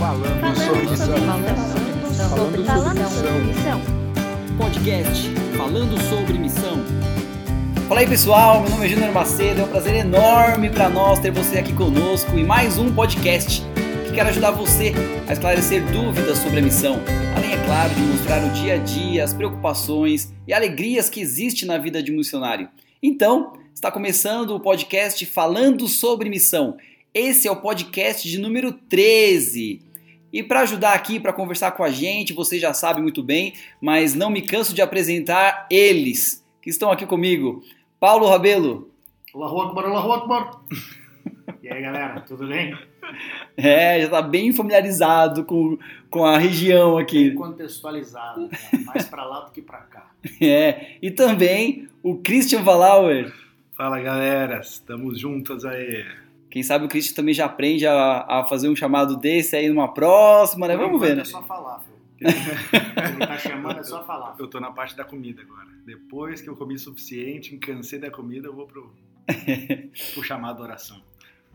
Falando sobre missão. Falando sobre missão. Podcast Falando sobre Missão. Fala aí pessoal, meu nome é Júnior Macedo, é um prazer enorme para nós ter você aqui conosco em mais um podcast que quer ajudar você a esclarecer dúvidas sobre a missão, além, é claro, de mostrar o dia a dia, as preocupações e alegrias que existe na vida de um missionário. Então, está começando o podcast Falando sobre Missão. Esse é o podcast de número 13. E para ajudar aqui, para conversar com a gente, você já sabe muito bem, mas não me canso de apresentar eles que estão aqui comigo. Paulo Rabelo. Allahu Akbar, Allahu Akbar. E aí, galera, tudo bem? É, já está bem familiarizado com, com a região aqui. Bem contextualizado, né? mais para lá do que para cá. É, e também o Christian Valauer. Fala galera, estamos juntas aí. Quem sabe o Christian também já aprende a, a fazer um chamado desse aí numa próxima, né? Vamos ver, né? É só falar, filho. Ele tá chamando, é só falar. Eu tô na parte da comida agora. Depois que eu comi o suficiente, cansei da comida, eu vou pro, pro chamado oração.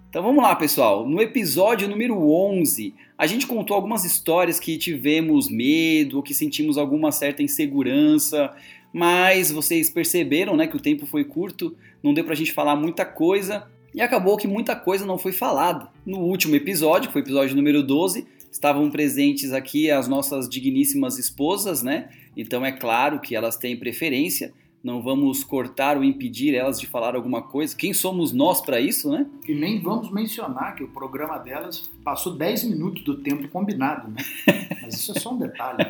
Então vamos lá, pessoal. No episódio número 11, a gente contou algumas histórias que tivemos medo, ou que sentimos alguma certa insegurança, mas vocês perceberam, né, que o tempo foi curto, não deu pra gente falar muita coisa, e acabou que muita coisa não foi falada. No último episódio, que foi o episódio número 12, estavam presentes aqui as nossas digníssimas esposas, né? Então é claro que elas têm preferência, não vamos cortar ou impedir elas de falar alguma coisa. Quem somos nós para isso, né? E nem vamos mencionar que o programa delas passou 10 minutos do tempo combinado, né? Mas isso é só um detalhe.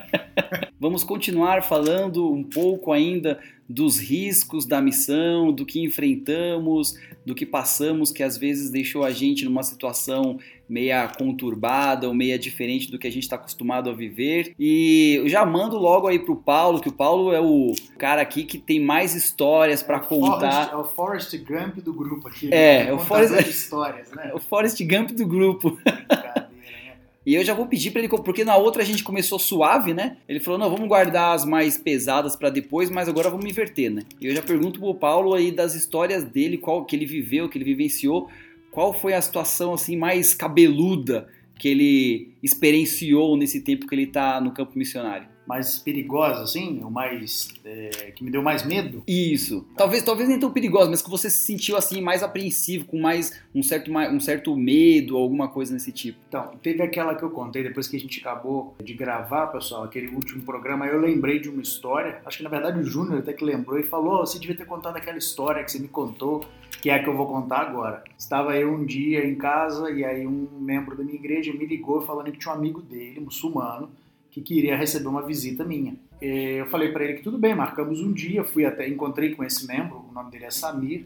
Vamos continuar falando um pouco ainda dos riscos da missão, do que enfrentamos, do que passamos, que às vezes deixou a gente numa situação meia conturbada ou meia diferente do que a gente está acostumado a viver. E eu já mando logo aí pro Paulo, que o Paulo é o cara aqui que tem mais histórias para contar. Forrest, é o Forrest Gump do grupo aqui. É, né? é o Forrest- histórias, né? É o Forrest Gump do grupo. E eu já vou pedir para ele, porque na outra a gente começou suave, né? Ele falou: não, vamos guardar as mais pesadas para depois, mas agora vamos inverter, né? E eu já pergunto pro Paulo aí das histórias dele, qual que ele viveu, que ele vivenciou, qual foi a situação assim mais cabeluda que ele experienciou nesse tempo que ele tá no campo missionário. Mais perigosa, assim? O mais... é, que me deu mais medo? Isso. Talvez, talvez nem tão perigoso, mas que você se sentiu assim mais apreensivo, com mais um certo, um certo medo, alguma coisa nesse tipo. Então, teve aquela que eu contei depois que a gente acabou de gravar, pessoal, aquele último programa, eu lembrei de uma história, acho que na verdade o Júnior até que lembrou e falou, "Oh, você devia ter contado aquela história que você me contou, que é a que eu vou contar agora. Estava eu um dia em casa e aí um membro da minha igreja me ligou falando que tinha um amigo dele, muçulmano, que queria receber uma visita minha. Eh, Eu falei para ele que tudo bem, marcamos um dia, fui até, encontrei com esse membro, o nome dele é Samir,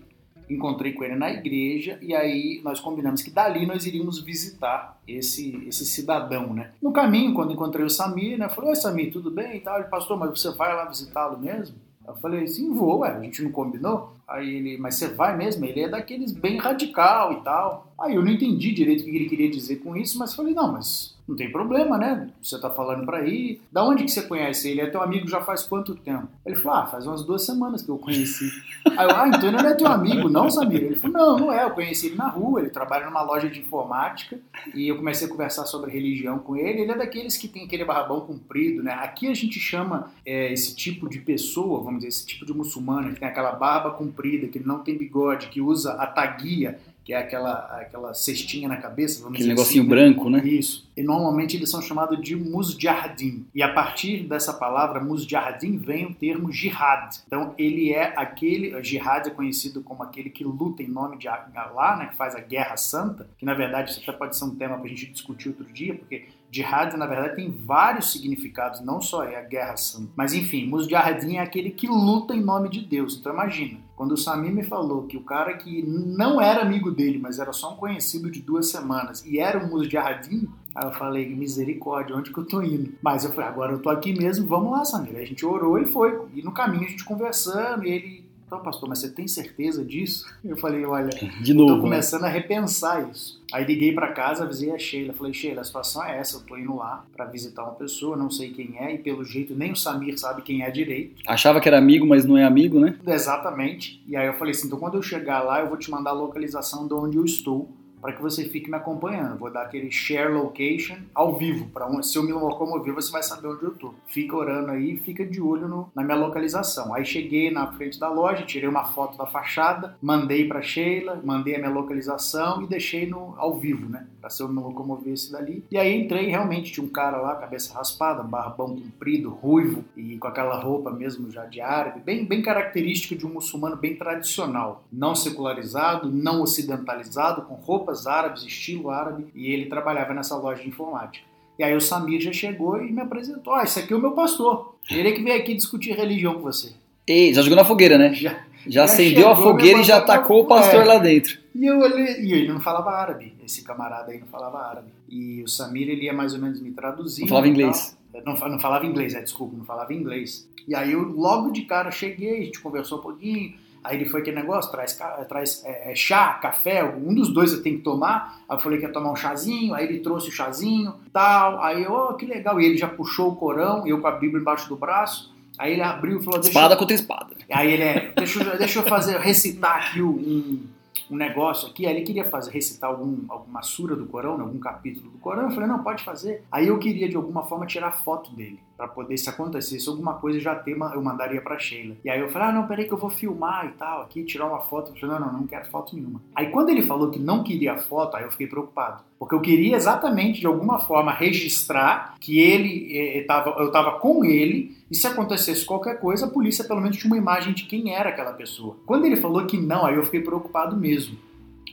encontrei com ele na igreja e aí nós combinamos que dali nós iríamos visitar esse, esse cidadão, né? No caminho, quando encontrei o Samir, né? Falei, oi Samir, tudo bem e tal? Ele, pastor, mas você vai lá visitá-lo mesmo? Eu falei, sim, vou, ué, a gente não combinou? Aí ele, mas você vai mesmo? Ele é daqueles bem radical e tal. Aí eu não entendi direito o que ele queria dizer com isso, mas falei, não, mas não tem problema, né? Você tá falando pra ir. Da onde que você conhece ele? É teu amigo já faz quanto tempo? Ele falou, ah, faz umas duas semanas que eu conheci. Aí eu, ah, então ele não é teu amigo, não, Samir? Ele falou, não, não é, eu conheci ele na rua, ele trabalha numa loja de informática e eu comecei a conversar sobre religião com ele. Ele é daqueles que tem aquele barrabão comprido, né? Aqui a gente chama é, esse tipo de pessoa, vamos dizer, esse tipo de muçulmano que tem aquela barba comprida, que não tem bigode, que usa a taguia, que é aquela, aquela cestinha na cabeça, vamos Aquele dizer negocinho assim, branco, né? Isso. E normalmente eles são chamados de musjardim. E a partir dessa palavra musjardim vem o termo jihad. Então ele é aquele, jihad é conhecido como aquele que luta em nome de Allah, né, que faz a guerra santa, que na verdade isso até pode ser um tema para a gente discutir outro dia, porque jihad na verdade tem vários significados, não só é a guerra santa. Mas enfim, musjardim é aquele que luta em nome de Deus. Então imagina, quando o Samir me falou que o cara que não era amigo dele, mas era só um conhecido de duas semanas, e era um musjardim, Aí eu falei, misericórdia, onde que eu tô indo? Mas eu falei, agora eu tô aqui mesmo, vamos lá, Samir. Aí a gente orou e foi. E no caminho a gente conversando, e ele, então, pastor, mas você tem certeza disso? Eu falei, olha, De tô novo. né? começando a repensar isso. Aí liguei pra casa, avisei a Sheila. Falei, Sheila, a situação é essa. Eu tô indo lá pra visitar uma pessoa, não sei quem é, e pelo jeito nem o Samir sabe quem é direito. Achava que era amigo, mas não é amigo, né? Exatamente. E aí eu falei assim, então quando eu chegar lá, eu vou te mandar a localização de onde eu estou para que você fique me acompanhando. Vou dar aquele share location ao vivo, para um, se eu me locomover, você vai saber onde eu tô. Fica orando aí, fica de olho no, na minha localização. Aí cheguei na frente da loja, tirei uma foto da fachada, mandei para Sheila, mandei a minha localização e deixei no ao vivo, né? Para se eu me locomovesse dali. E aí entrei, realmente tinha um cara lá, cabeça raspada, barbão comprido, ruivo e com aquela roupa mesmo já de árabe, bem, bem característico de um muçulmano bem tradicional, não secularizado, não ocidentalizado, com roupas árabes, estilo árabe, e ele trabalhava nessa loja de informática. E aí o Samir já chegou e me apresentou, ah, esse aqui é o meu pastor, ele é que veio aqui discutir religião com você. Ei, já jogou na fogueira, né? Já, Já Já acendeu a fogueira e já levantou tacou o pastor é. lá dentro. E eu olhei, e ele não falava árabe, esse camarada aí não falava árabe. E o Samir, ele ia mais ou menos me traduzir. Não falava e inglês. Não, não falava inglês, é, desculpa, não falava inglês. E aí eu logo de cara cheguei, a gente conversou um pouquinho, aí ele foi aquele negócio, traz, traz é, é, chá, café, um dos dois eu tenho que tomar. Aí eu falei que ia tomar um chazinho, aí ele trouxe o chazinho, tal. Aí eu, oh, que legal. E ele já puxou o Corão, eu com a Bíblia embaixo do braço. Aí ele abriu e falou, deixa eu- Espada contra espada. Aí ele é, deixa eu, deixa eu fazer, recitar aqui um, um negócio aqui. Aí ele queria fazer, recitar algum, alguma sura do Corão, né, algum capítulo do Corão. Eu falei, não, pode fazer. Aí eu queria de alguma forma tirar foto dele, para poder, se acontecesse alguma coisa, já ter, eu mandaria pra Sheila. E aí eu falei, ah, não, peraí que eu vou filmar e tal, aqui, tirar uma foto. Falei, não, não, não quero foto nenhuma. Aí quando ele falou que não queria foto, aí eu fiquei preocupado. Porque eu queria exatamente, de alguma forma, registrar que ele, eh, tava, eu estava com ele, e se acontecesse qualquer coisa, a polícia pelo menos tinha uma imagem de quem era aquela pessoa. Quando ele falou que não, aí eu fiquei preocupado mesmo.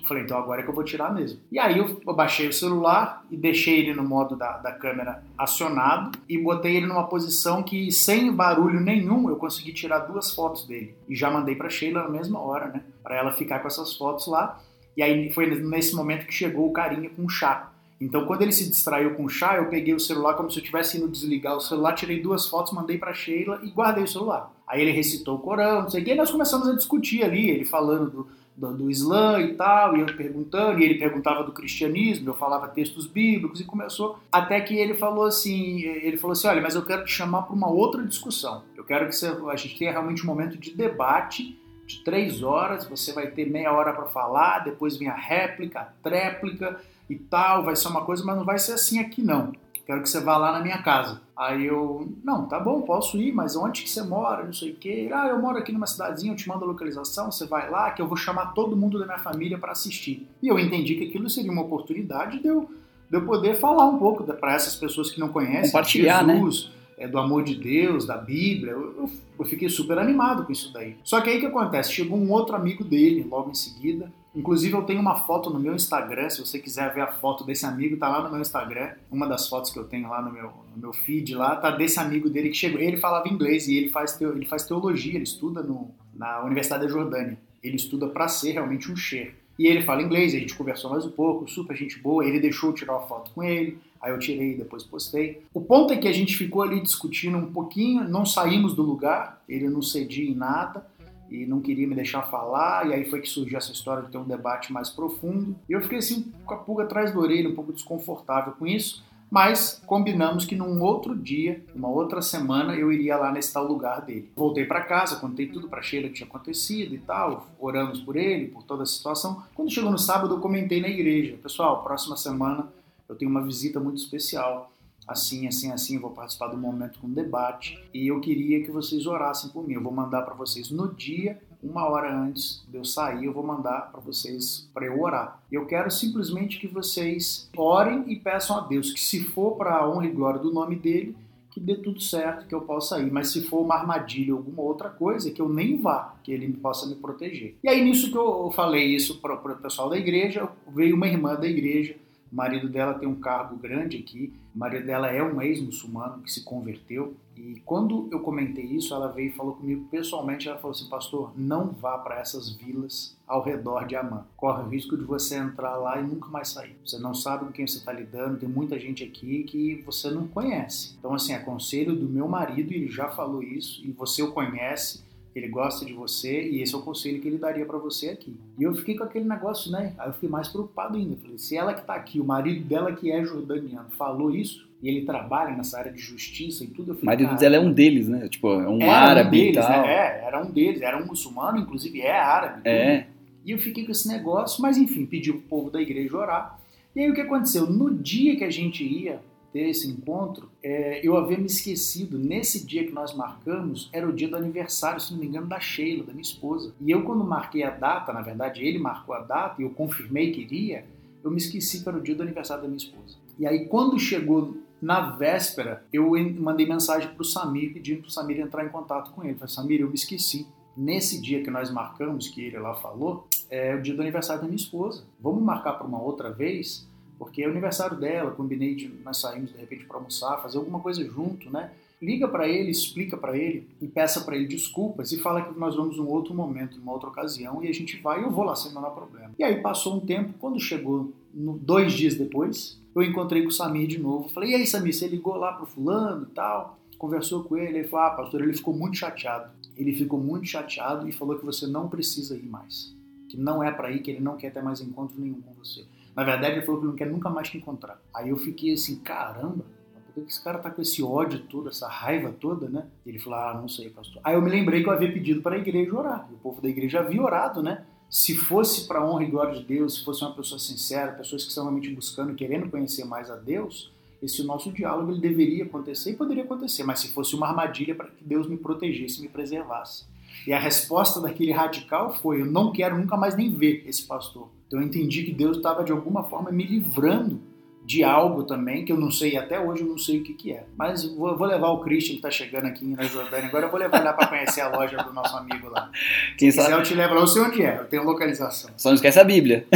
Falei, então agora é que eu vou tirar mesmo. E aí eu, eu baixei o celular e deixei ele no modo da, da câmera acionado e botei ele numa posição que, sem barulho nenhum, eu consegui tirar duas fotos dele. E já mandei pra Sheila na mesma hora, né? Pra ela ficar com essas fotos lá. E aí foi nesse momento que chegou o carinha com o chá. Então, quando ele se distraiu com o chá, eu peguei o celular como se eu tivesse indo desligar o celular, tirei duas fotos, mandei pra Sheila e guardei o celular. Aí ele recitou o Corão, não sei o que, e nós começamos a discutir ali, ele falando do, do, do Islã e tal, e eu perguntando, e ele perguntava do cristianismo, eu falava textos bíblicos, e começou, até que ele falou assim, ele falou assim, olha, mas eu quero te chamar para uma outra discussão. Eu quero que você, a gente tenha realmente um momento de debate, de três horas, você vai ter meia hora para falar, depois vem a réplica, a tréplica e tal, vai ser uma coisa, mas não vai ser assim aqui não. Quero que você vá lá na minha casa. Aí eu, não, tá bom, posso ir, mas onde que você mora? Não sei o quê. Ah, eu moro aqui numa cidadezinha, eu te mando a localização, você vai lá, que eu vou chamar todo mundo da minha família para assistir. E eu entendi que aquilo seria uma oportunidade de eu, de eu poder falar um pouco para essas pessoas que não conhecem Compartilhar, né? Jesus, é, do amor de Deus, da Bíblia. Eu, eu, eu fiquei super animado com isso daí. Só que aí o que acontece? Chegou um outro amigo dele logo em seguida. Inclusive eu tenho uma foto no meu Instagram, se você quiser ver a foto desse amigo, tá lá no meu Instagram. Uma das fotos que eu tenho lá no meu, no meu feed lá, tá desse amigo dele que chegou. Ele falava inglês e ele faz, teo, ele faz teologia, ele estuda no, na Universidade da Jordânia. Ele estuda para ser realmente um sheikh. E ele fala inglês, a gente conversou mais um pouco, super gente boa, ele deixou eu tirar uma foto com ele, aí eu tirei e depois postei. O ponto é que a gente ficou ali discutindo um pouquinho, não saímos do lugar, ele não cedia em nada e não queria me deixar falar, e aí foi que surgiu essa história de ter um debate mais profundo. E eu fiquei assim com a pulga atrás da orelha, um pouco desconfortável com isso, mas combinamos que num outro dia, uma outra semana, eu iria lá nesse tal lugar dele. Voltei para casa, contei tudo para Sheila que tinha acontecido e tal, oramos por ele, por toda a situação. Quando chegou no sábado, eu comentei na igreja: pessoal, próxima semana eu tenho uma visita muito especial. Assim, assim, assim, vou participar do momento com debate e eu queria que vocês orassem por mim. Eu vou mandar para vocês no dia, uma hora antes de eu sair, eu vou mandar para vocês para eu orar. Eu quero simplesmente que vocês orem e peçam a Deus que, se for para a honra e glória do nome dele, que dê tudo certo, que eu possa ir. Mas se for uma armadilha ou alguma outra coisa, que eu nem vá, que ele possa me proteger. E aí, nisso que eu falei isso para o pessoal da igreja, veio uma irmã da igreja. O marido dela tem um cargo grande aqui. O marido dela é um ex-muçulmano que se converteu. E quando eu comentei isso, ela veio e falou comigo pessoalmente. Ela falou assim: Pastor, não vá para essas vilas ao redor de Amã. Corre o risco de você entrar lá e nunca mais sair. Você não sabe com quem você está lidando. Tem muita gente aqui que você não conhece. Então, assim, é conselho do meu marido. Ele já falou isso e você o conhece ele gosta de você e esse é o conselho que ele daria para você aqui. E eu fiquei com aquele negócio, né? Aí eu fiquei mais preocupado ainda. Falei, se ela que tá aqui, o marido dela que é jordaniano, falou isso e ele trabalha nessa área de justiça e tudo, eu O falei, marido cara, dela é um deles, né? Tipo, é um era árabe um deles, e tal. né? É, era um deles, era um muçulmano, inclusive é árabe. É. E eu fiquei com esse negócio, mas enfim, pedi pro povo da igreja orar. E aí o que aconteceu? No dia que a gente ia ter esse encontro, é, eu havia me esquecido, nesse dia que nós marcamos, era o dia do aniversário, se não me engano, da Sheila, da minha esposa. E eu, quando marquei a data, na verdade ele marcou a data e eu confirmei que iria, eu me esqueci que era o dia do aniversário da minha esposa. E aí, quando chegou na véspera, eu mandei mensagem para o Samir pedindo para o Samir entrar em contato com ele. Eu falei, Samir, eu me esqueci. Nesse dia que nós marcamos, que ele lá falou, é o dia do aniversário da minha esposa. Vamos marcar para uma outra vez? Porque é aniversário dela, combinei de nós saímos de repente para almoçar, fazer alguma coisa junto, né? Liga para ele, explica para ele e peça para ele desculpas e fala que nós vamos num outro momento, numa outra ocasião e a gente vai eu vou lá sem menor problema. E aí passou um tempo, quando chegou no, dois dias depois, eu encontrei com o Samir de novo. Falei, e aí Samir, você ligou lá pro fulano e tal? Conversou com ele, ele falou, ah pastor, ele ficou muito chateado. Ele ficou muito chateado e falou que você não precisa ir mais. Que não é para ir, que ele não quer ter mais encontro nenhum com você. Na verdade, ele falou que não quer nunca mais te encontrar. Aí eu fiquei assim, caramba, por que esse cara tá com esse ódio todo, essa raiva toda, né? Ele falou, ah, não sei, pastor. Aí eu me lembrei que eu havia pedido para a igreja orar. O povo da igreja havia orado, né? Se fosse para honra e glória de Deus, se fosse uma pessoa sincera, pessoas que estão realmente buscando, querendo conhecer mais a Deus, esse nosso diálogo ele deveria acontecer e poderia acontecer, mas se fosse uma armadilha para que Deus me protegesse, me preservasse. E a resposta daquele radical foi: eu não quero nunca mais nem ver esse pastor. Então eu entendi que Deus estava de alguma forma me livrando de algo também, que eu não sei, até hoje eu não sei o que, que é. Mas vou, vou levar o Christian, que está chegando aqui na Jordânia, agora eu vou levar lá para conhecer a loja do nosso amigo lá. Quem Se quiser eu te levo lá, eu sei onde é, eu tenho localização. Só não esquece a Bíblia.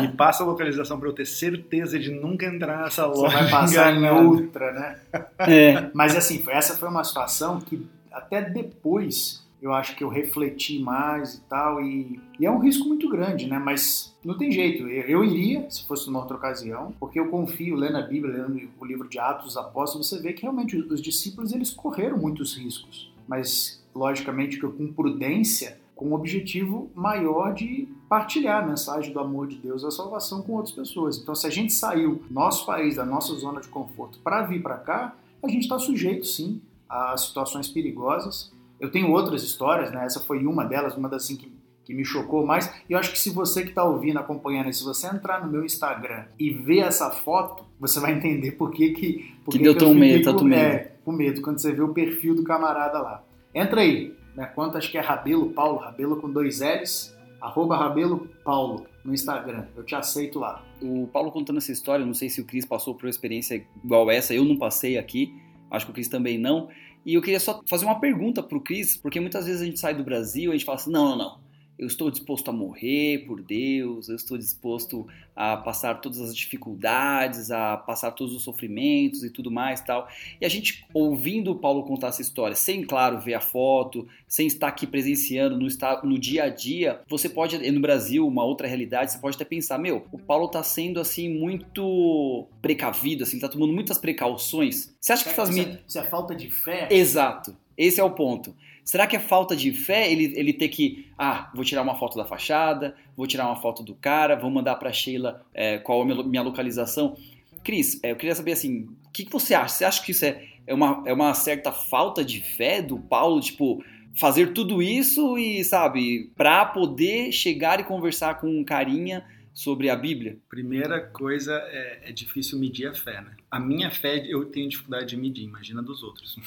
Me passa a localização para eu ter certeza de nunca entrar nessa loja. Você vai passar em outra, né? É. Mas assim, essa foi uma situação que até depois eu acho que eu refleti mais e tal, e, e, é um risco muito grande, né? Mas não tem jeito, eu, eu, iria se fosse numa outra ocasião, porque eu confio, lendo a Bíblia, lendo o livro de Atos dos Apóstolos, você vê que realmente os, os discípulos eles correram muitos riscos, mas logicamente que com prudência, com o objetivo maior de partilhar a mensagem do amor de Deus, a salvação com outras pessoas. Então, se a gente saiu do nosso país, da nossa zona de conforto, para vir para cá, a gente está sujeito sim a situações perigosas eu tenho outras histórias, né? Essa foi uma delas, uma das assim, que, que me chocou mais. E eu acho que se você que está ouvindo, acompanhando, se você entrar no meu Instagram e ver essa foto, você vai entender por que que... Por que, que deu tão medo, tanto medo. É, com medo, quando você vê o perfil do camarada lá. Entra aí, né? Quanto acho que é Rabelo Paulo, Rabelo com dois L's, arroba Rabelo Paulo no Instagram. Eu te aceito lá. O Paulo contando essa história, não sei se o Cris passou por uma experiência igual essa, eu não passei aqui, acho que o Cris também não, e eu queria só fazer uma pergunta pro Cris, porque muitas vezes a gente sai do Brasil e a gente fala assim: não, não, não eu estou disposto a morrer por Deus, eu estou disposto a passar todas as dificuldades, a passar todos os sofrimentos e tudo mais tal. E a gente ouvindo o Paulo contar essa história, sem claro ver a foto, sem estar aqui presenciando no, no dia a dia, você pode no Brasil uma outra realidade, você pode até pensar, meu, o Paulo está sendo assim muito precavido, assim, está tomando muitas precauções. Você acha que faz isso, é, isso é falta de fé? Exato. Esse é o ponto. Será que é falta de fé ele, ele ter que, ah, vou tirar uma foto da fachada, vou tirar uma foto do cara, vou mandar para Sheila é, qual é a minha localização? Cris, é, eu queria saber assim, o que, que você acha? Você acha que isso é, é, uma, é uma certa falta de fé do Paulo, tipo, fazer tudo isso e, sabe, para poder chegar e conversar com um carinha sobre a Bíblia? Primeira coisa é, é difícil medir a fé, né? A minha fé eu tenho dificuldade de medir, imagina dos outros.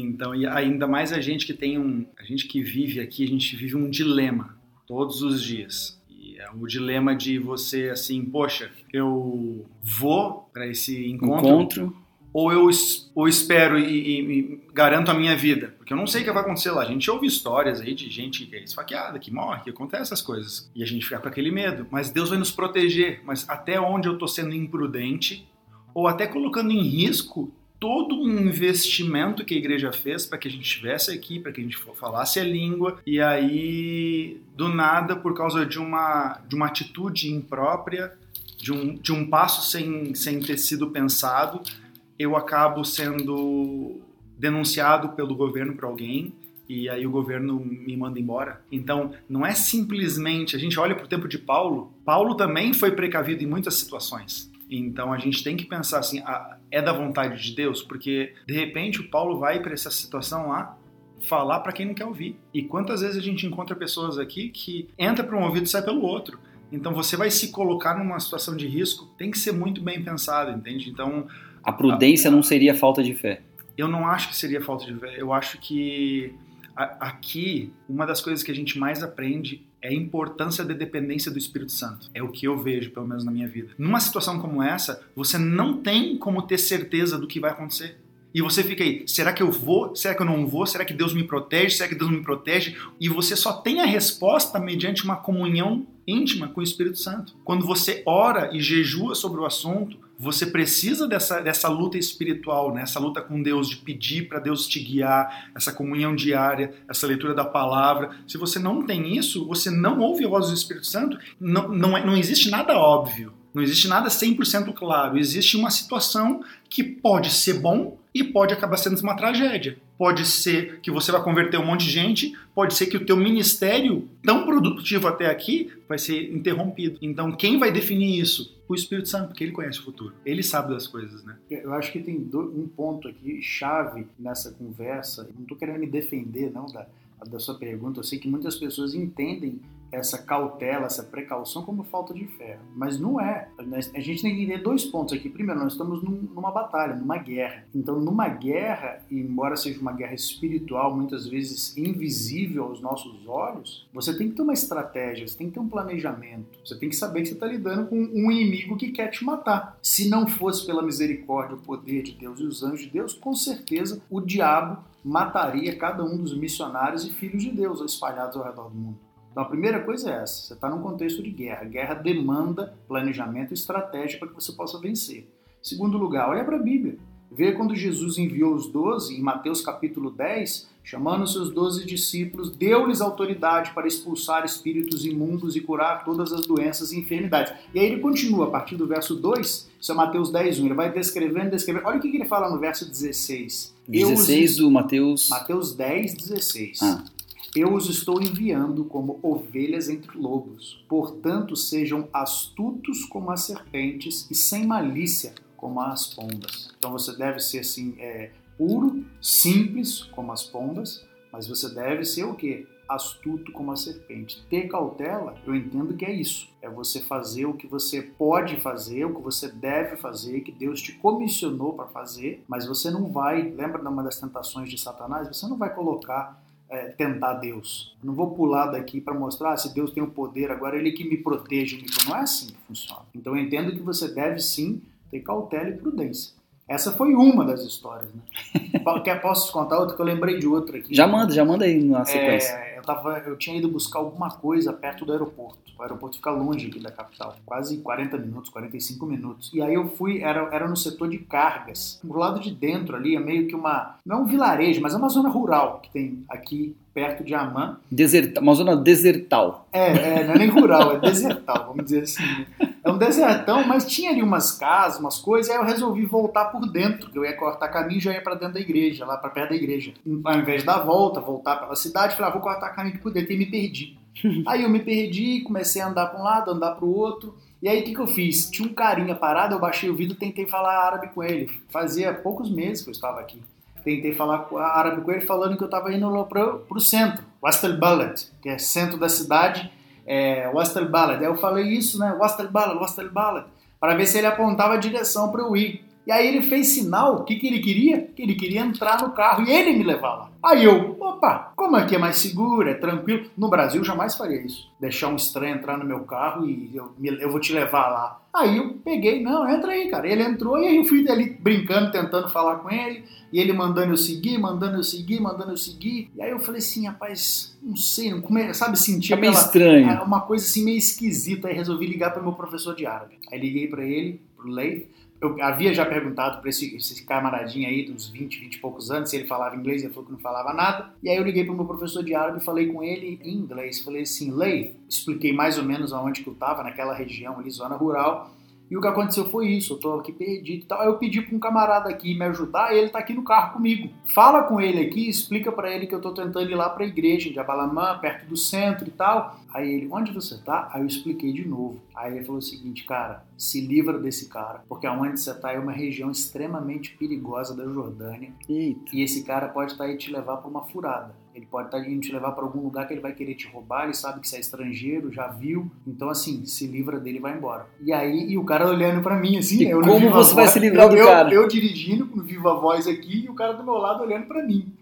Então, e ainda mais a gente que tem um, a gente que vive aqui, a gente vive um dilema todos os dias. E é o dilema de você assim, poxa, eu vou para esse encontro, encontro, ou eu ou espero e, e, e, garanto a minha vida, porque eu não sei o que vai acontecer lá. A gente ouve histórias aí de gente que é esfaqueada, que morre, que acontece essas coisas, e a gente fica com aquele medo. Mas Deus vai nos proteger. Mas até onde eu estou sendo imprudente ou até colocando em risco todo um investimento que a igreja fez para que a gente estivesse aqui, para que a gente falasse a língua, e aí, do nada, por causa de uma, de uma atitude imprópria, de um, de um passo sem, sem ter sido pensado, eu acabo sendo denunciado pelo governo para alguém e aí o governo me manda embora. Então, não é simplesmente, a gente olha para o tempo de Paulo, Paulo também foi precavido em muitas situações. Então a gente tem que pensar assim, ah, é da vontade de Deus? Porque de repente o Paulo vai para essa situação lá falar para quem não quer ouvir. E quantas vezes a gente encontra pessoas aqui que entra por um ouvido e sai pelo outro. Então você vai se colocar numa situação de risco, tem que ser muito bem pensado, entende? Então a prudência não seria falta de fé. Eu não acho que seria falta de fé. Eu acho que aqui uma das coisas que a gente mais aprende é a importância da dependência do Espírito Santo. É o que eu vejo, pelo menos na minha vida. Numa situação como essa, você não tem como ter certeza do que vai acontecer. E você fica aí, será que eu vou? Será que eu não vou? Será que Deus me protege? Será que Deus me protege? E você só tem a resposta mediante uma comunhão íntima com o Espírito Santo. Quando você ora e jejua sobre o assunto, você precisa dessa, dessa luta espiritual, né? essa luta com Deus, de pedir para Deus te guiar, essa comunhão diária, essa leitura da palavra. Se você não tem isso, você não ouve a voz do Espírito Santo, não, não, é, não existe nada óbvio. Não existe nada 100% claro. Existe uma situação que pode ser bom e pode acabar sendo uma tragédia. Pode ser que você vai converter um monte de gente, pode ser que o teu ministério, tão produtivo até aqui, vai ser interrompido. Então, quem vai definir isso? O Espírito Santo, porque ele conhece o futuro. Ele sabe das coisas, né? Eu acho que tem um ponto aqui chave nessa conversa. Não estou querendo me defender, não, da, da sua pergunta. Eu sei que muitas pessoas entendem essa cautela, essa precaução como falta de fé. Mas não é. A gente tem que entender dois pontos aqui. Primeiro, nós estamos num, numa batalha, numa guerra. Então, numa guerra, embora seja uma guerra espiritual, muitas vezes invisível aos nossos olhos, você tem que ter uma estratégia, você tem que ter um planejamento. Você tem que saber que você está lidando com um inimigo que quer te matar. Se não fosse pela misericórdia, o poder de Deus e os anjos de Deus, com certeza o diabo mataria cada um dos missionários e filhos de Deus espalhados ao redor do mundo. Então a primeira coisa é essa: você está num contexto de guerra. Guerra demanda planejamento e estratégia para que você possa vencer. Segundo lugar, olha para a Bíblia. Vê quando Jesus enviou os doze, em Mateus capítulo 10, chamando seus doze discípulos, deu-lhes autoridade para expulsar espíritos imundos e curar todas as doenças e enfermidades. E aí ele continua, a partir do verso 2, isso é Mateus 10, 1, ele vai descrevendo, descrevendo. Olha o que ele fala no verso 16. 16 do Mateus... Mateus 10, 16. Ah. Eu os estou enviando como ovelhas entre lobos. Portanto, sejam astutos como as serpentes e sem malícia como as pombas. Então você deve ser assim, é, puro, simples como as pombas, mas você deve ser o quê? Astuto como a serpente. Ter cautela, eu entendo que é isso. É você fazer o que você pode fazer, o que você deve fazer, que Deus te comissionou para fazer, mas você não vai, lembra de uma das tentações de Satanás? Você não vai colocar é, tentar Deus. não vou pular daqui para mostrar ah, se Deus tem o poder, agora ele que me protege. Não é assim que funciona. Então eu entendo que você deve sim ter cautela e prudência. Essa foi uma das histórias, né? Quer, posso te contar outra que eu lembrei de outra aqui? Já manda, já manda aí na sequência. É, eu, tava, eu tinha ido buscar alguma coisa perto do aeroporto. O aeroporto fica longe aqui da capital, quase 40 minutos, 45 minutos. E aí eu fui, era, era no setor de cargas. Do lado de dentro ali é meio que uma, não é um vilarejo, mas é uma zona rural que tem aqui perto de Amã. Deserta, uma zona desertal. É, é, não é nem rural, é desertal, vamos dizer assim. É um desertão, mas tinha ali umas casas, umas coisas, aí eu resolvi voltar por dentro, que eu ia cortar caminho e já ia para dentro da igreja, lá para perto da igreja. Ao invés de dar volta, voltar pela cidade, falei, ah, vou cortar caminho por dentro e me perdi. Aí eu me perdi, comecei a andar para um lado, andar para o outro. E aí o que, que eu fiz? Tinha um carinha parado, eu baixei o vidro e tentei falar árabe com ele. Fazia poucos meses que eu estava aqui tentei falar árabe com ele falando que eu estava indo para o centro, Wastel Balad, que é centro da cidade, é, Wastel Balad. Aí eu falei isso, né? Wastel Balad, Wastel Balad, para ver se ele apontava a direção para eu ir. E aí ele fez sinal, o que, que ele queria? Que ele queria entrar no carro e ele me levar lá. Aí eu, opa, como aqui é mais seguro, é tranquilo. No Brasil jamais faria isso. Deixar um estranho entrar no meu carro e eu, eu vou te levar lá. Aí eu peguei, não, entra aí, cara. Ele entrou e aí eu fui ali brincando, tentando falar com ele. E ele mandando eu seguir, mandando eu seguir, mandando eu seguir. E aí eu falei assim, rapaz, não sei, não come... sabe, sentir é meio estranho. É, uma coisa assim meio esquisita. Aí resolvi ligar para o meu professor de árabe. Aí liguei para ele, pro Leif eu havia já perguntado para esse, esse camaradinho aí, dos 20, 20 e poucos anos, se ele falava inglês, ele falou que não falava nada. E aí eu liguei para o meu professor de árabe e falei com ele em inglês. Falei assim, Lei, expliquei mais ou menos aonde que eu estava, naquela região ali, zona rural. E o que aconteceu foi isso, eu tô aqui perdido e tal. Aí eu pedi para um camarada aqui me ajudar, e ele tá aqui no carro comigo. Fala com ele aqui, explica para ele que eu tô tentando ir lá para a igreja de Abalamã, perto do centro e tal. Aí ele, onde você tá? Aí eu expliquei de novo. Aí ele falou o seguinte, cara, se livra desse cara, porque aonde você tá é uma região extremamente perigosa da Jordânia Eita. e esse cara pode estar aí te levar para uma furada. Ele pode estar indo te levar para algum lugar que ele vai querer te roubar, ele sabe que você é estrangeiro, já viu. Então, assim, se livra dele e vai embora. E aí, e o cara olhando para mim, assim, E eu como você vai Voz- se livrar eu, do eu- cara? Eu dirigindo no Viva Voz aqui e o cara do meu lado olhando para mim.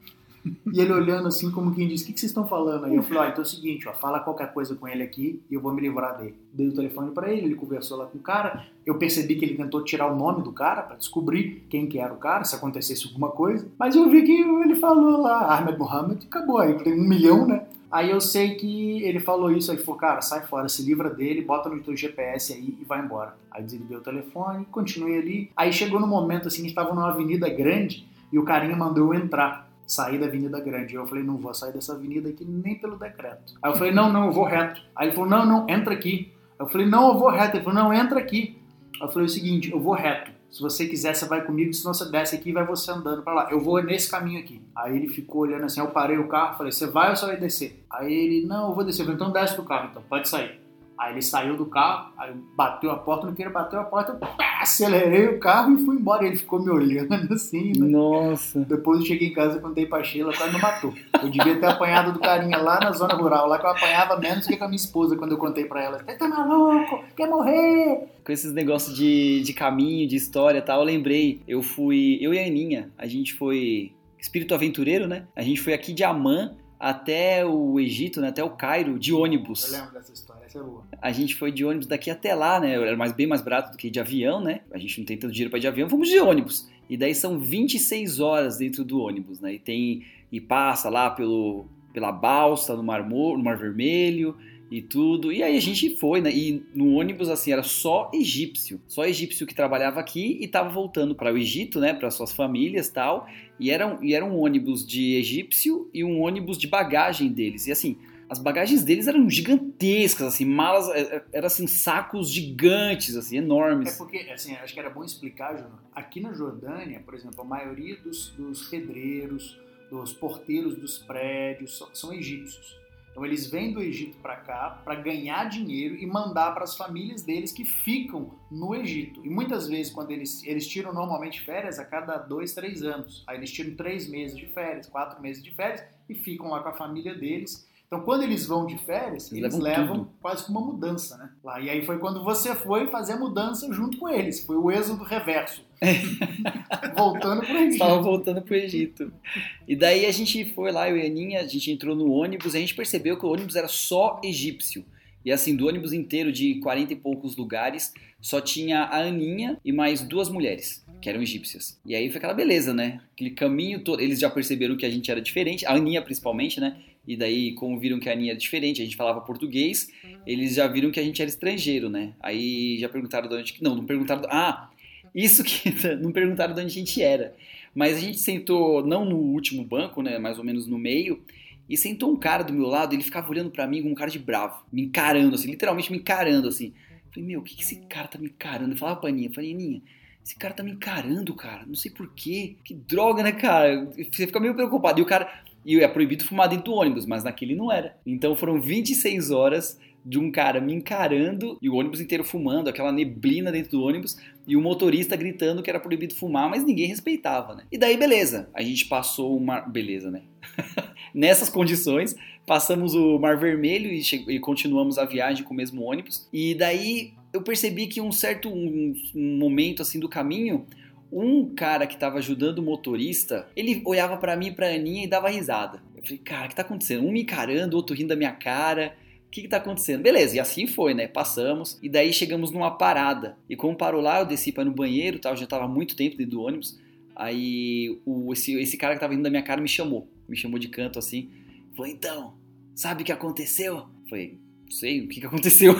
E ele olhando assim, como quem diz: O que, que vocês estão falando aí? Eu falei: Ó, então é o seguinte, ó, fala qualquer coisa com ele aqui e eu vou me livrar dele. Dei o telefone para ele, ele conversou lá com o cara. Eu percebi que ele tentou tirar o nome do cara para descobrir quem que era o cara, se acontecesse alguma coisa. Mas eu vi que ele falou lá, Ahmed Mohammed, acabou aí, tem um milhão, né? Aí eu sei que ele falou isso, aí falou, cara, sai fora, se livra dele, bota no teu GPS aí e vai embora. Aí desliguei o telefone, continuei ali. Aí chegou no momento assim, a gente tava numa avenida grande e o carinha mandou eu entrar, sair da avenida grande. Eu falei, não vou sair dessa avenida aqui nem pelo decreto. Aí eu falei, não, não, eu vou reto. Aí ele falou, não, não, entra aqui. Eu falei, não, eu vou reto. Ele falou, não, entra aqui. Eu falei o seguinte, eu vou reto. Se você quiser, você vai comigo, senão você desce aqui e vai você andando pra lá. Eu vou nesse caminho aqui. Aí ele ficou olhando assim, eu parei o carro, falei, você vai ou você vai descer? Aí ele, não, eu vou descer. Eu falei, então desce do carro, então, pode sair. Aí ele saiu do carro, aí bateu a porta, não queria bater a porta, eu pá, acelerei o carro e fui embora. E ele ficou me olhando assim, né? Nossa. Depois eu cheguei em casa e contei pra Sheila, quase me matou. Eu devia ter apanhado do carinha lá na zona rural, lá que eu apanhava menos que com a minha esposa quando eu contei pra ela. Você tá maluco? Quer morrer? Com esses negócios de, de caminho, de história e tal, eu lembrei. Eu fui. Eu e a Aninha, a gente foi. Espírito aventureiro, né? A gente foi aqui de Amã até o Egito, né? Até o Cairo, de ônibus. Eu lembro dessa história, é. A gente foi de ônibus daqui até lá, né? Era mais, bem mais barato do que de avião, né? A gente não tem tanto dinheiro para de avião, fomos de ônibus. E daí são 26 horas dentro do ônibus, né? E tem e passa lá pelo pela balsa no Mar, no Mar Vermelho e tudo. E aí a gente foi, né? E no ônibus assim era só egípcio, só egípcio que trabalhava aqui e tava voltando para o Egito, né? Para suas famílias, tal. E era, e era um ônibus de egípcio e um ônibus de bagagem deles. E assim, as bagagens deles eram gigantescas, assim, malas, é, é, eram assim, sacos gigantes, assim, É enormes. porque, assim, acho que era bom explicar, Júnior. Aqui na Jordânia, por exemplo, a maioria dos, dos pedreiros, dos porteiros dos prédios são, são egípcios. Então eles vêm do Egito para cá para ganhar dinheiro e mandar para as famílias deles que ficam no Egito. E muitas vezes, quando eles, eles tiram normalmente férias a cada dois, três anos. Aí eles tiram três meses de férias, quatro meses de férias e ficam lá com a família deles. Então, quando eles vão de férias, Eles eles levam levam quase que uma mudança, né? Lá. E aí foi quando você foi fazer a mudança junto com eles. Foi o êxodo reverso. Voltando pro Egito. Estavam voltando pro Egito. E daí a gente foi lá, eu e a Aninha, a gente entrou no ônibus e a gente percebeu que o ônibus era só egípcio. E assim, do ônibus inteiro de 40 e poucos lugares, só tinha a Aninha e mais duas mulheres, que eram egípcias. E aí foi aquela beleza, né? Aquele caminho todo. Eles já perceberam que a gente era diferente, a Aninha principalmente, né? E daí, como viram que a Aninha era diferente, a gente falava português, eles já viram que a gente era estrangeiro, né? Aí já perguntaram de onde. Não, não perguntaram. Ah, isso que. Não perguntaram de onde a gente era. Mas a gente sentou, não no último banco, né? Mais ou menos no meio. E sentou um cara do meu lado, ele ficava olhando pra mim com um cara de bravo, me encarando, assim, literalmente me encarando, assim. Falei, meu, o que, que esse cara tá me encarando? Eu falava pra Aninha, falei, Aninha, esse cara tá me encarando, cara, não sei porquê. Que droga, né, cara? Você fica meio preocupado. E o cara. E é proibido fumar dentro do ônibus, mas naquele não era. Então foram 26 horas de um cara me encarando e o ônibus inteiro fumando, aquela neblina dentro do ônibus e o motorista gritando que era proibido fumar, mas ninguém respeitava, né? E daí, beleza, a gente passou uma. Beleza, né? Nessas condições, passamos o Mar Vermelho e, e continuamos a viagem com o mesmo ônibus. E daí eu percebi que um certo um, um momento assim do caminho, um cara que estava ajudando o motorista, ele olhava pra mim e pra Aninha e dava risada. Eu falei, cara, o que tá acontecendo? Um me encarando, outro rindo da minha cara. O que, que tá acontecendo? Beleza, e assim foi, né? Passamos, e daí chegamos numa parada. E como parou lá, eu desci para ir no banheiro, tal, já tava muito tempo dentro do ônibus. Aí o, esse, esse cara que tava rindo da minha cara me chamou. Me chamou de canto assim. Falou, então, sabe o que aconteceu? Eu Falei, não sei, o que, que aconteceu?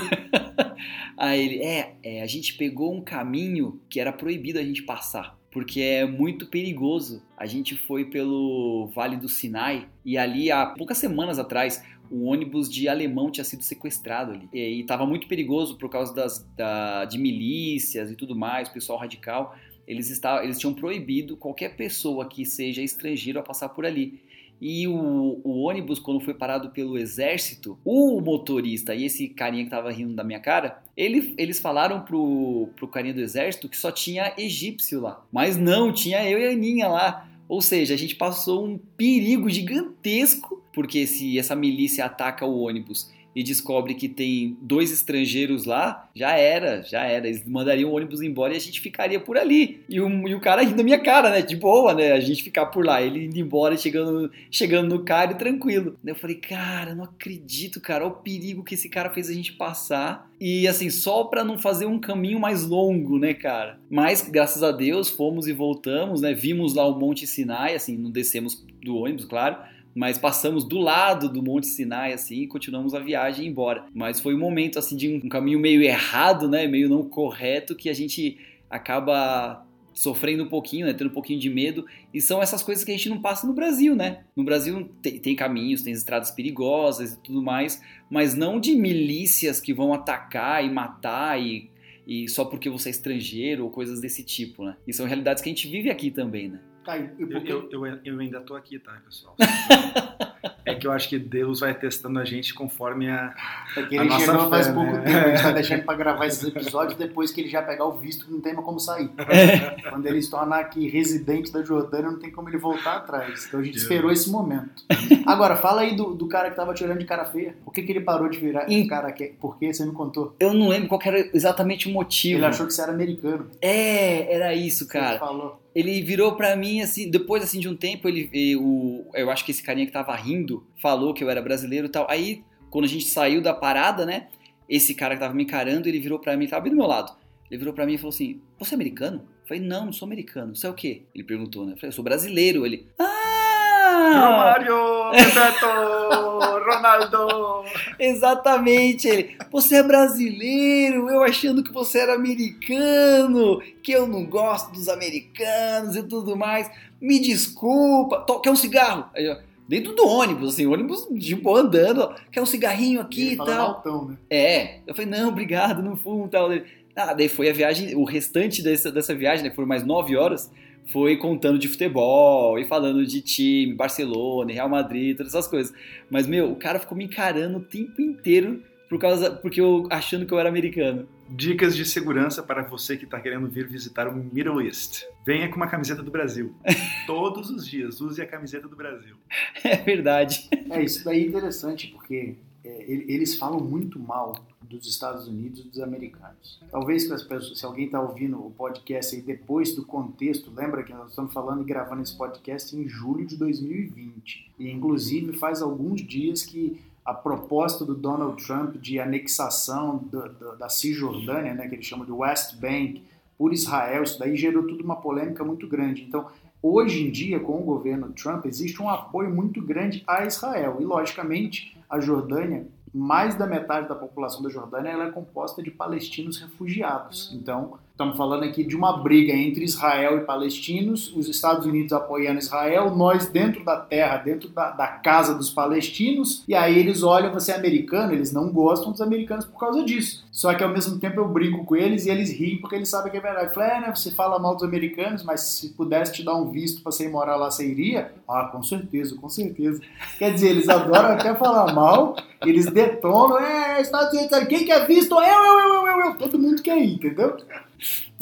Aí ele, é, é, a gente pegou um caminho que era proibido a gente passar. Porque é muito perigoso. A gente foi pelo Vale do Sinai e ali há poucas semanas atrás um ônibus de alemão tinha sido sequestrado ali. E estava muito perigoso por causa das, da, de milícias e tudo mais, pessoal radical. Eles, estavam, eles tinham proibido qualquer pessoa que seja estrangeiro a passar por ali. E o, o, ônibus, quando foi parado pelo exército, o motorista e esse carinha que tava rindo da minha cara, ele, eles falaram pro, pro carinha do exército que só tinha egípcio lá. Mas não, tinha eu e a Aninha lá. Ou seja, a gente passou um perigo gigantesco, porque se essa milícia ataca o ônibus e descobre que tem dois estrangeiros lá, já era, já era. Eles mandariam o ônibus embora e a gente ficaria por ali. E o, e o cara rindo da minha cara, né? De boa, né? A gente ficar por lá. Ele indo embora, chegando, chegando no carro tranquilo. Eu falei, cara, não acredito, cara. Olha o perigo que esse cara fez a gente passar. E assim, só para não fazer um caminho mais longo, né, cara? Mas, graças a Deus, fomos e voltamos, né? Vimos lá o Monte Sinai, assim, não descemos do ônibus, claro mas passamos do lado do Monte Sinai assim e continuamos a viagem embora. Mas foi um momento assim de um caminho meio errado, né, meio não correto que a gente acaba sofrendo um pouquinho, né, tendo um pouquinho de medo, e são essas coisas que a gente não passa no Brasil, né? No Brasil tem, tem, caminhos, tem estradas perigosas e tudo mais, mas não de milícias que vão atacar e matar e, e só porque você é estrangeiro ou coisas desse tipo, né? E são realidades que a gente vive aqui também, né? Tá, eu, eu, eu, eu, ainda tô aqui, tá, pessoal? é que eu acho que Deus vai testando a gente conforme a. É que ele chegou faz pouco né? tempo, a gente tá deixando pra gravar esses episódios depois que ele já pegar o visto não tem mais como sair. É. Quando ele se tornar aqui residente da Jordânia, não tem como ele voltar atrás. Então a gente esperou esse momento. Agora, fala aí do, do cara que tava tirando de cara feia. Por que, que ele parou de virar e... cara que Por que? Você me contou. Eu não lembro qual era exatamente o motivo. Ele achou que você era americano. É, era isso, cara. Ele falou ele virou para mim assim, depois assim de um tempo, ele eu, eu acho que esse carinha que tava rindo falou que eu era brasileiro e tal. Aí, quando a gente saiu da parada, né, esse cara que tava me encarando, ele virou para mim, tava bem do meu lado. Ele virou para mim e falou assim: "Você é americano?" Eu falei: "Não, não sou americano. Você é o quê?" Ele perguntou, né? Eu falei: "Eu sou brasileiro." Ele: "Ah! Romário, Bebeto, Ronaldo." Exatamente. Ele: "Você é brasileiro? Eu achando que você era americano, que eu não gosto dos americanos e tudo mais. Me desculpa. Quer um cigarro?" Dentro do ônibus, assim, ônibus de boa andando, quer um cigarrinho aqui e tal. Altão, né? É, eu falei, não, obrigado, não fumo e tal. Ah, daí foi a viagem, o restante dessa, dessa viagem, né, foram mais nove horas, foi contando de futebol e falando de time, Barcelona, Real Madrid, todas essas coisas. Mas, meu, o cara ficou me encarando o tempo inteiro por causa, porque eu achando que eu era americano. Dicas de segurança para você que está querendo vir visitar o Middle East. Venha com uma camiseta do Brasil. Todos os dias, use a camiseta do Brasil. É verdade. É, isso daí é interessante, porque eles falam muito mal dos Estados Unidos e dos americanos. Talvez pessoas, se alguém está ouvindo o podcast aí depois do contexto, lembra que nós estamos falando e gravando esse podcast em julho de 2020. E inclusive faz alguns dias que a proposta do Donald Trump de anexação do, do, da Cisjordânia, né, que ele chama de West Bank, por Israel, isso daí gerou tudo uma polêmica muito grande. Então, hoje em dia, com o governo Trump, existe um apoio muito grande a Israel. E, logicamente, a Jordânia, mais da metade da população da Jordânia, ela é composta de palestinos refugiados. Então, Estamos falando aqui de uma briga entre Israel e palestinos, os Estados Unidos apoiando Israel, nós dentro da terra, dentro da, da, casa dos palestinos, e aí eles olham você é americano, eles não gostam dos americanos por causa disso. Só que ao mesmo tempo eu brinco com eles e eles riem porque eles sabem que é verdade. Eu é, né, você fala mal dos americanos, mas se pudesse te dar um visto para você ir morar lá, você iria? Ah, com certeza, com certeza. Quer dizer, eles adoram até falar mal, eles detonam, é, Estados Unidos, quem quer visto? Eu, eu, eu, eu, eu, todo mundo quer ir, entendeu?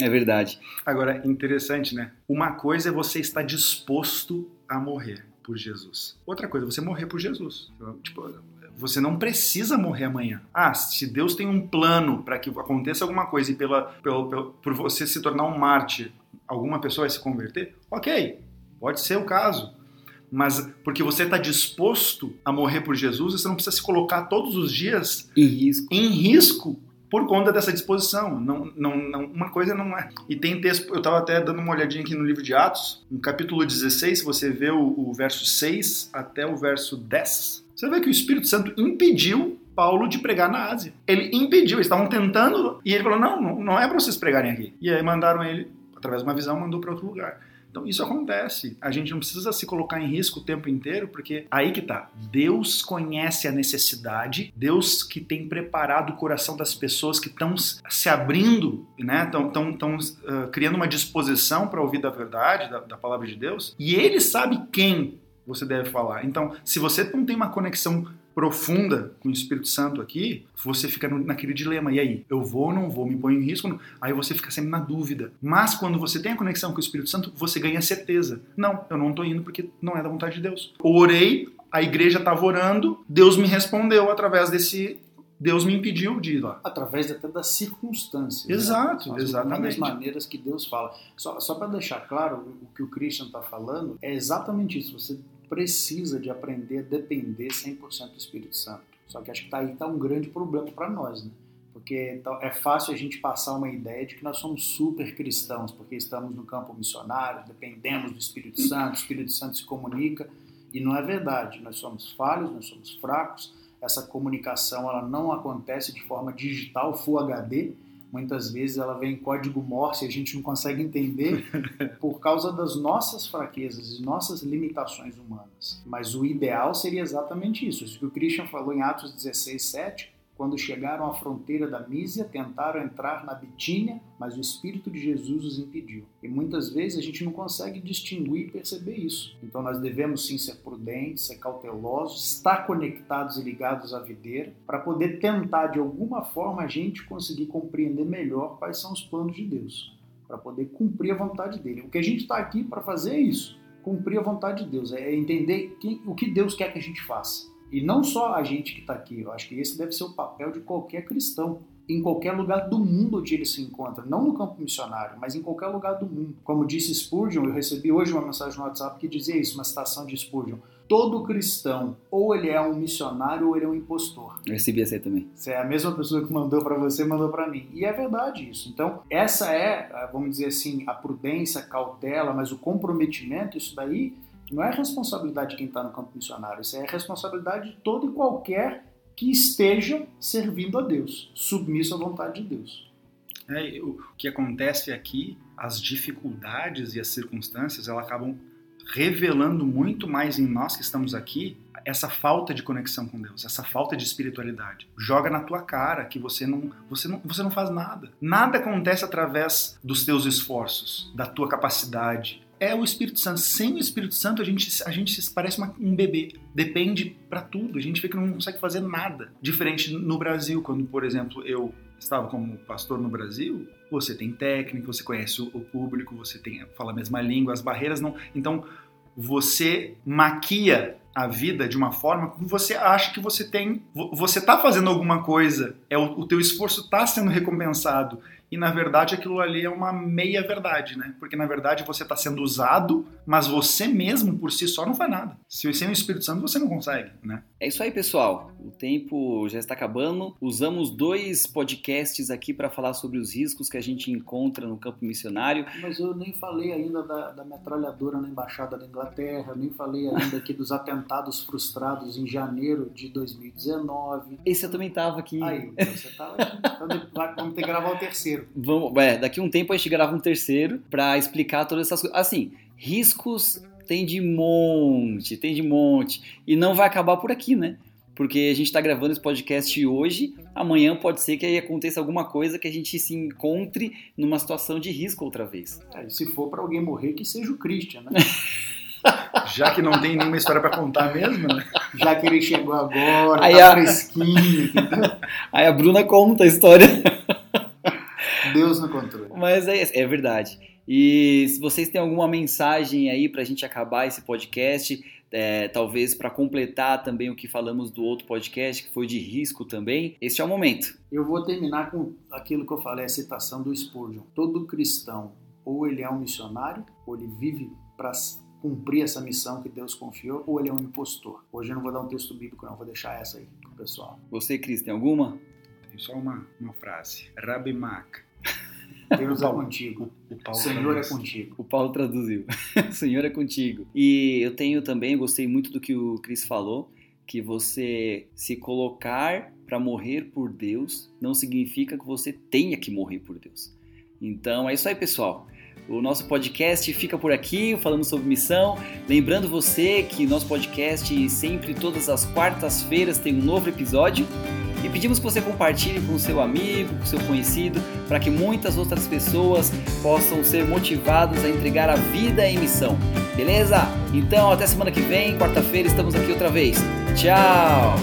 É verdade. Agora, interessante, né? Uma coisa é você estar disposto a morrer por Jesus. Outra coisa é você morrer por Jesus. Tipo, você não precisa morrer amanhã. Ah, se Deus tem um plano para que aconteça alguma coisa e pela, pela, pela, por você se tornar um mártir, alguma pessoa vai se converter, ok, pode ser o caso. Mas porque você está disposto a morrer por Jesus, você não precisa se colocar todos os dias em risco, em risco por conta dessa disposição. Não, não, não, uma coisa não é. E tem texto, eu estava até dando uma olhadinha aqui no livro de Atos, no capítulo 16, se você vê o, o verso 6 até o verso 10, você vê que o Espírito Santo impediu Paulo de pregar na Ásia. Ele impediu, eles estavam tentando, e ele falou: não, não, não é para vocês pregarem aqui. E aí mandaram ele, através de uma visão, mandou para outro lugar. Então isso acontece. A gente não precisa se colocar em risco o tempo inteiro, porque aí que tá. Deus conhece a necessidade, Deus que tem preparado o coração das pessoas que estão se abrindo, né? Estão tão, tão, uh, criando uma disposição para ouvir da verdade, da, da palavra de Deus. E Ele sabe quem você deve falar. Então, se você não tem uma conexão profunda com o Espírito Santo aqui, você fica no, naquele dilema. E aí, eu vou ou não vou? Me ponho em risco? Não? Aí você fica sempre na dúvida. Mas quando você tem a conexão com o Espírito Santo, você ganha certeza. Não, eu não estou indo porque não é da vontade de Deus. Orei, a igreja estava orando, Deus me respondeu através desse Deus me impediu de ir lá. Através até das circunstâncias. Exato, né? Exatamente. As maneiras que Deus fala. Só, só para deixar claro, o que o Christian está falando é exatamente isso. Você precisa de aprender a depender 100% do Espírito Santo. Só que acho que tá aí está um grande problema para nós, né? Porque então, é fácil a gente passar uma ideia de que nós somos super cristãos, porque estamos no campo missionário, dependemos do Espírito Santo, o Espírito Santo se comunica, e não é verdade. Nós somos falhos, nós somos fracos, essa comunicação ela não acontece de forma digital, Full HD. Muitas vezes ela vem em código Morse e a gente não consegue entender por causa das nossas fraquezas e nossas limitações humanas. Mas o ideal seria exatamente isso. Isso que o Christian falou em Atos 16, 7, quando chegaram à fronteira da Mísia, tentaram entrar na Bitínia, mas o Espírito de Jesus os impediu. E muitas vezes a gente não consegue distinguir e perceber isso. Então nós devemos sim ser prudentes, ser cautelosos, estar conectados e ligados à videira, para poder tentar de alguma forma a gente conseguir compreender melhor quais são os planos de Deus, para poder cumprir a vontade dele. O que a gente está aqui para fazer é isso, cumprir a vontade de Deus, é entender quem, o que Deus quer que a gente faça. E não só a gente que está aqui, eu acho que esse deve ser o papel de qualquer cristão, em qualquer lugar do mundo onde ele se encontra, não no campo missionário, mas em qualquer lugar do mundo. Como disse Spurgeon, eu recebi hoje uma mensagem no WhatsApp que dizia isso, uma citação de Spurgeon. Todo cristão, ou ele é um missionário ou ele é um impostor. Eu recebi essa aí também. Você é a mesma pessoa que mandou para você, mandou para mim. E é verdade isso. Então, essa é, vamos dizer assim, a prudência, a cautela, mas o comprometimento, isso daí não é responsabilidade de quem está no campo missionário, isso é responsabilidade de todo e qualquer que esteja servindo a Deus, submisso à vontade de Deus. É, o que acontece aqui, as dificuldades e as circunstâncias, elas acabam revelando muito mais em nós que estamos aqui essa falta de conexão com Deus, essa falta de espiritualidade. Joga na tua cara que você não, você não, você não faz nada. Nada acontece através dos teus esforços, da tua capacidade, é o Espírito Santo. Sem o Espírito Santo, a gente, a gente parece uma, um bebê. Depende para tudo. A gente vê que não consegue fazer nada. Diferente no Brasil, quando, por exemplo, eu estava como pastor no Brasil, você tem técnica, você conhece o, público, você tem, fala a mesma língua, as barreiras não. Então, você maquia a vida de uma forma que você acha que você tem, você está fazendo alguma coisa, é o, o teu esforço está sendo recompensado e na verdade aquilo ali é uma meia verdade, né? Porque na verdade você está sendo usado, mas você mesmo por si só não faz nada. Se sem o Espírito Santo você não consegue, né? É isso aí, pessoal. O tempo já está acabando. Usamos dois podcasts aqui para falar sobre os riscos que a gente encontra no campo missionário. Mas eu nem falei ainda da, da metralhadora na embaixada da Inglaterra, nem falei ainda aqui dos atentados frustrados em janeiro de 2019. Esse eu também estava aqui. Aí, você estava aqui. Então vamos ter que gravar o terceiro. Vamos, é, daqui a um tempo a gente grava um terceiro para explicar todas essas coisas. Assim, riscos tem de monte, tem de monte. E não vai acabar por aqui, né? Porque a gente está gravando esse podcast hoje, amanhã pode ser que aí aconteça alguma coisa que a gente se encontre numa situação de risco outra vez. É, se for para alguém morrer, que seja o Christian, né? Já que não tem nenhuma história para contar mesmo, né? Já que ele chegou agora, aí tá a... fresquinho. Aí a Bruna conta a história. Deus no controle. Mas é, é verdade. E se vocês têm alguma mensagem aí para a gente acabar esse podcast, é, talvez para completar também o que falamos do outro podcast, que foi de risco também, este é o momento. Eu vou terminar com aquilo que eu falei, a citação do Spurgeon. Todo cristão, ou ele é um missionário, ou ele vive para cumprir essa missão que Deus confiou, ou ele é um impostor. Hoje eu não vou dar um texto bíblico, não, vou deixar essa aí pro pessoal. Você, Cris, tem alguma? Tem só uma, uma frase. Rabi Mac. Deus é contigo. O Senhor é contigo. O Paulo traduziu. o Senhor é contigo. E eu tenho também, eu gostei muito do que o Cris falou, que você se colocar para morrer por Deus não significa que você tenha que morrer por Deus. Então é isso aí, pessoal. O nosso podcast fica por aqui, falando sobre missão. Lembrando você que nosso podcast sempre, todas as quartas-feiras, tem um novo episódio. E pedimos que você compartilhe com seu amigo, com seu conhecido, para que muitas outras pessoas possam ser motivadas a entregar a vida em missão. Beleza? Então até semana que vem, quarta-feira, estamos aqui outra vez. Tchau!